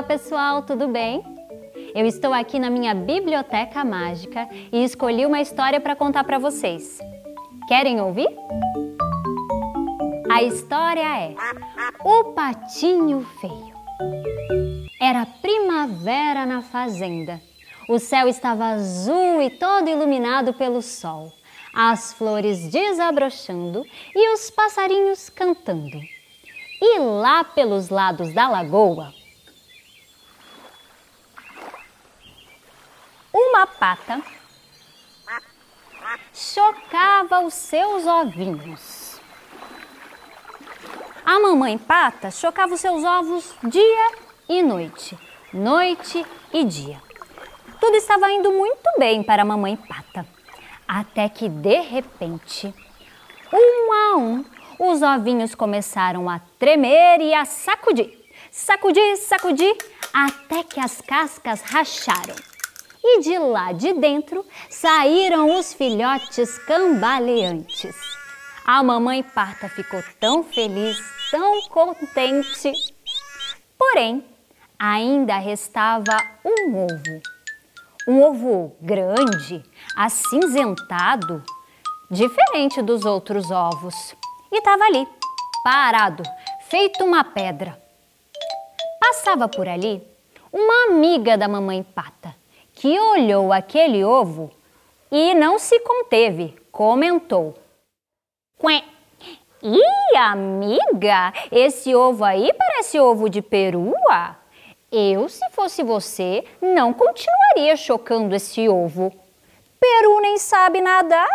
Olá, pessoal, tudo bem? Eu estou aqui na minha biblioteca mágica e escolhi uma história para contar para vocês. Querem ouvir? A história é O Patinho Feio. Era primavera na fazenda. O céu estava azul e todo iluminado pelo sol, as flores desabrochando e os passarinhos cantando. E lá pelos lados da lagoa, uma pata chocava os seus ovinhos. A mamãe pata chocava os seus ovos dia e noite, noite e dia. Tudo estava indo muito bem para a mamãe pata, até que de repente, um a um, os ovinhos começaram a tremer e a sacudir, sacudir, sacudir, até que as cascas racharam e de lá de dentro saíram os filhotes cambaleantes. A mamãe pata ficou tão feliz, tão contente. Porém, ainda restava um ovo. Um ovo grande, acinzentado, diferente dos outros ovos. E estava ali, parado, feito uma pedra. Passava por ali uma amiga da mamãe pata que olhou aquele ovo e não se conteve, comentou: Quém! Ih, amiga, esse ovo aí parece ovo de perua. Eu, se fosse você, não continuaria chocando esse ovo. Peru nem sabe nadar.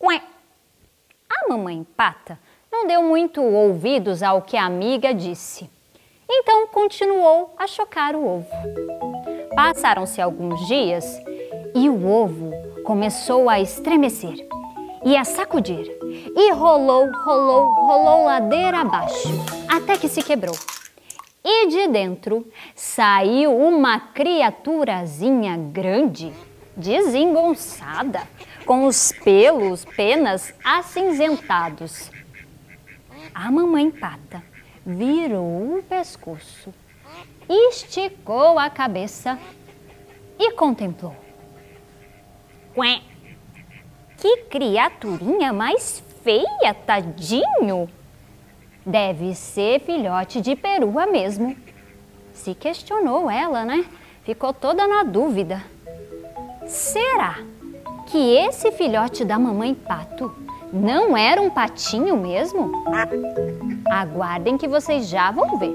Ué. A mamãe pata não deu muito ouvidos ao que a amiga disse. Então continuou a chocar o ovo. Passaram-se alguns dias e o ovo começou a estremecer e a sacudir. E rolou, rolou, rolou ladeira abaixo, até que se quebrou. E de dentro saiu uma criaturazinha grande, desengonçada, com os pelos, penas acinzentados. A mamãe pata virou o pescoço esticou a cabeça e contemplou. Ué, que criaturinha mais feia, tadinho! Deve ser filhote de perua mesmo. Se questionou ela, né? Ficou toda na dúvida. Será que esse filhote da mamãe pato não era um patinho mesmo? Aguardem que vocês já vão ver.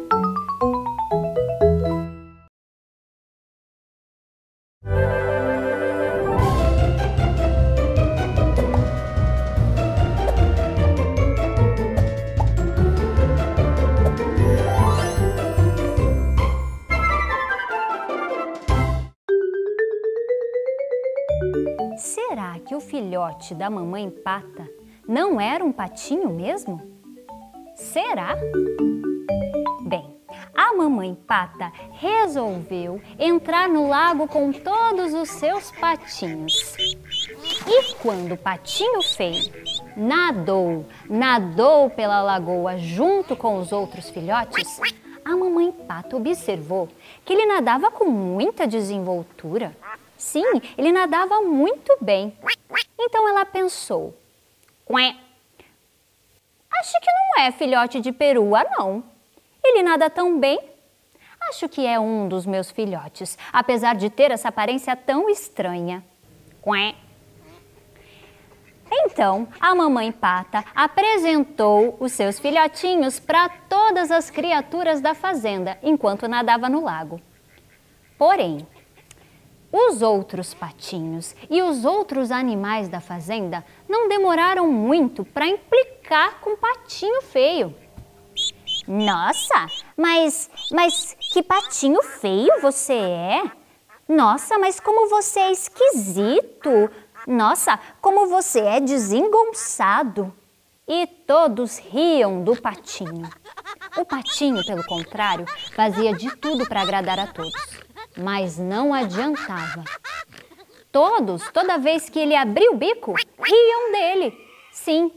Filhote da mamãe pata não era um patinho mesmo? Será? Bem, a mamãe pata resolveu entrar no lago com todos os seus patinhos. E quando o patinho feio nadou, nadou pela lagoa junto com os outros filhotes, a mamãe pata observou que ele nadava com muita desenvoltura. Sim, ele nadava muito bem. Então ela pensou: Ué, acho que não é filhote de perua, não. Ele nada tão bem. Acho que é um dos meus filhotes, apesar de ter essa aparência tão estranha. Ué. Então, a mamãe pata apresentou os seus filhotinhos para todas as criaturas da fazenda enquanto nadava no lago. Porém, os outros patinhos e os outros animais da fazenda não demoraram muito para implicar com patinho feio. Nossa, mas, mas que patinho feio você é? Nossa, mas como você é esquisito! Nossa, como você é desengonçado! E todos riam do patinho. O patinho, pelo contrário, fazia de tudo para agradar a todos mas não adiantava. Todos, toda vez que ele abria o bico, riam dele. Sim,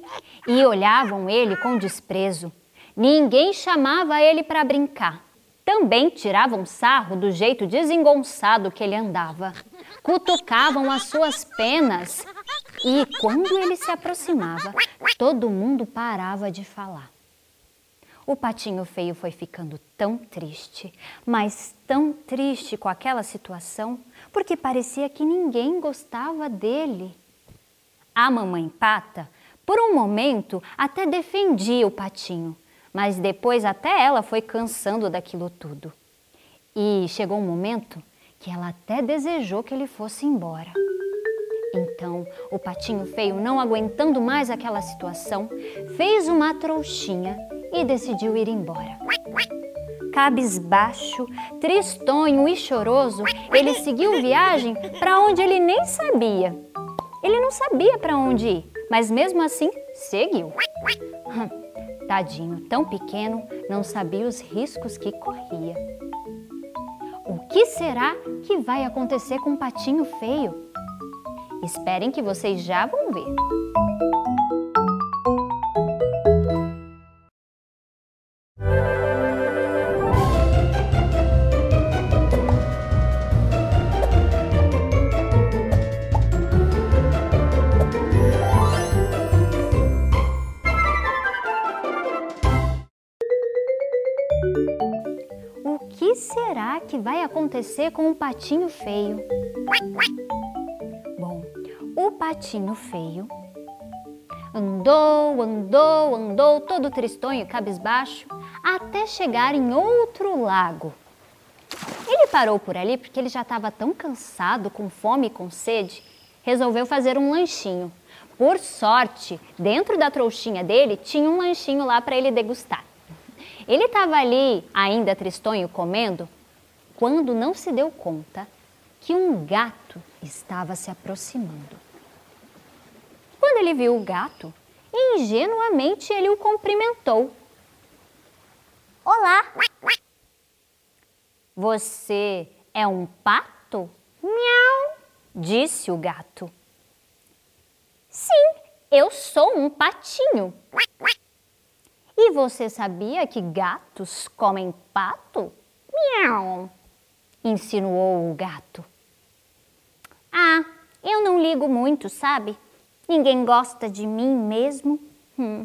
e olhavam ele com desprezo. Ninguém chamava ele para brincar. também tiravam sarro do jeito desengonçado que ele andava, cutucavam as suas penas e, quando ele se aproximava, todo mundo parava de falar. O patinho feio foi ficando tão triste, mas tão triste com aquela situação, porque parecia que ninguém gostava dele. A mamãe pata, por um momento, até defendia o patinho, mas depois até ela foi cansando daquilo tudo. E chegou um momento que ela até desejou que ele fosse embora. Então, o patinho feio, não aguentando mais aquela situação, fez uma trouxinha e decidiu ir embora. Cabisbaixo, tristonho e choroso, ele seguiu viagem para onde ele nem sabia. Ele não sabia para onde ir, mas mesmo assim seguiu. Tadinho, tão pequeno, não sabia os riscos que corria. O que será que vai acontecer com o patinho feio? Esperem que vocês já vão ver. Que vai acontecer com o patinho feio? Bom, o patinho feio andou, andou, andou, todo tristonho e cabisbaixo, até chegar em outro lago. Ele parou por ali porque ele já estava tão cansado, com fome e com sede, resolveu fazer um lanchinho. Por sorte, dentro da trouxinha dele tinha um lanchinho lá para ele degustar. Ele estava ali, ainda tristonho, comendo, quando não se deu conta que um gato estava se aproximando. Quando ele viu o gato, ingenuamente ele o cumprimentou. Olá! Você é um pato? Miau! disse o gato. Sim, eu sou um patinho. E você sabia que gatos comem pato? Miau! Insinuou o gato. Ah, eu não ligo muito, sabe? Ninguém gosta de mim mesmo. Hum.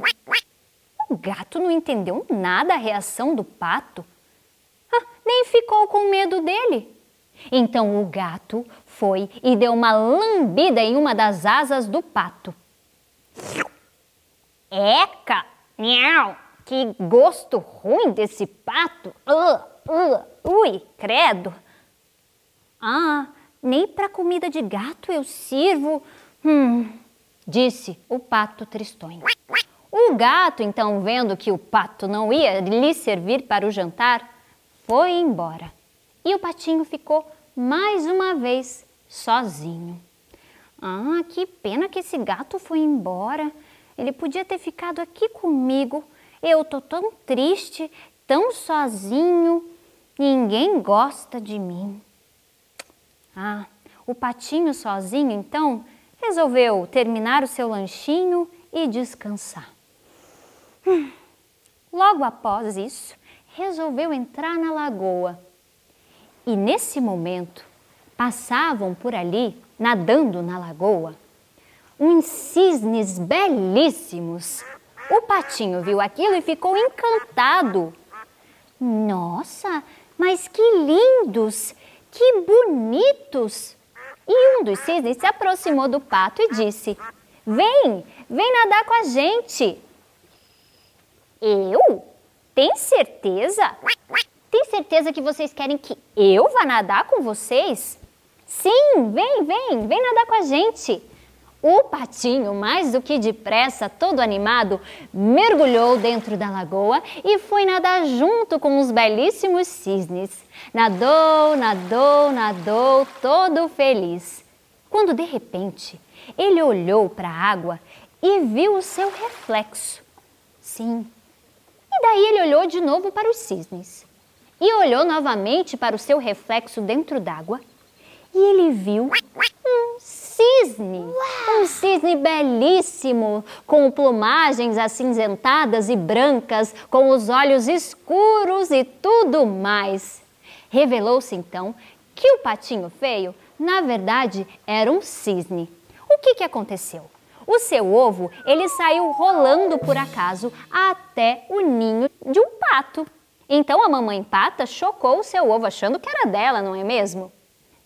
O gato não entendeu nada a reação do pato. Ah, nem ficou com medo dele. Então o gato foi e deu uma lambida em uma das asas do pato. Eca! Miau! Que gosto ruim desse pato! Uh, uh, ui, credo! Ah, nem para comida de gato eu sirvo. Hum, disse o pato tristonho. O gato, então, vendo que o pato não ia lhe servir para o jantar, foi embora. E o patinho ficou mais uma vez sozinho. Ah, que pena que esse gato foi embora. Ele podia ter ficado aqui comigo. Eu tô tão triste, tão sozinho. Ninguém gosta de mim. Ah, o patinho sozinho, então, resolveu terminar o seu lanchinho e descansar. Hum. Logo após isso, resolveu entrar na lagoa. E nesse momento, passavam por ali, nadando na lagoa, uns cisnes belíssimos. O patinho viu aquilo e ficou encantado. Nossa, mas que lindos! Que bonitos! E um dos cisnes se aproximou do pato e disse: Vem, vem nadar com a gente. Eu? Tem certeza? Tem certeza que vocês querem que eu vá nadar com vocês? Sim, vem, vem, vem nadar com a gente. O patinho, mais do que depressa, todo animado, mergulhou dentro da lagoa e foi nadar junto com os belíssimos cisnes. Nadou, nadou, nadou, todo feliz. Quando de repente ele olhou para a água e viu o seu reflexo. Sim. E daí ele olhou de novo para os cisnes. E olhou novamente para o seu reflexo dentro d'água. E ele viu um belíssimo, com plumagens acinzentadas e brancas, com os olhos escuros e tudo mais. Revelou-se então que o patinho feio, na verdade, era um cisne. O que, que aconteceu? O seu ovo, ele saiu rolando por acaso até o ninho de um pato. Então a mamãe pata chocou o seu ovo achando que era dela, não é mesmo?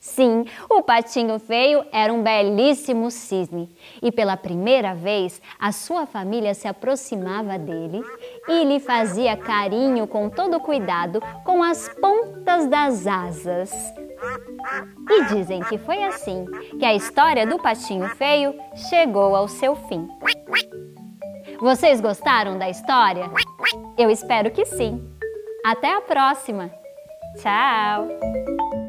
Sim, o patinho feio era um belíssimo cisne e pela primeira vez a sua família se aproximava dele e lhe fazia carinho com todo cuidado com as pontas das asas. E dizem que foi assim que a história do patinho feio chegou ao seu fim. Vocês gostaram da história? Eu espero que sim. Até a próxima! Tchau!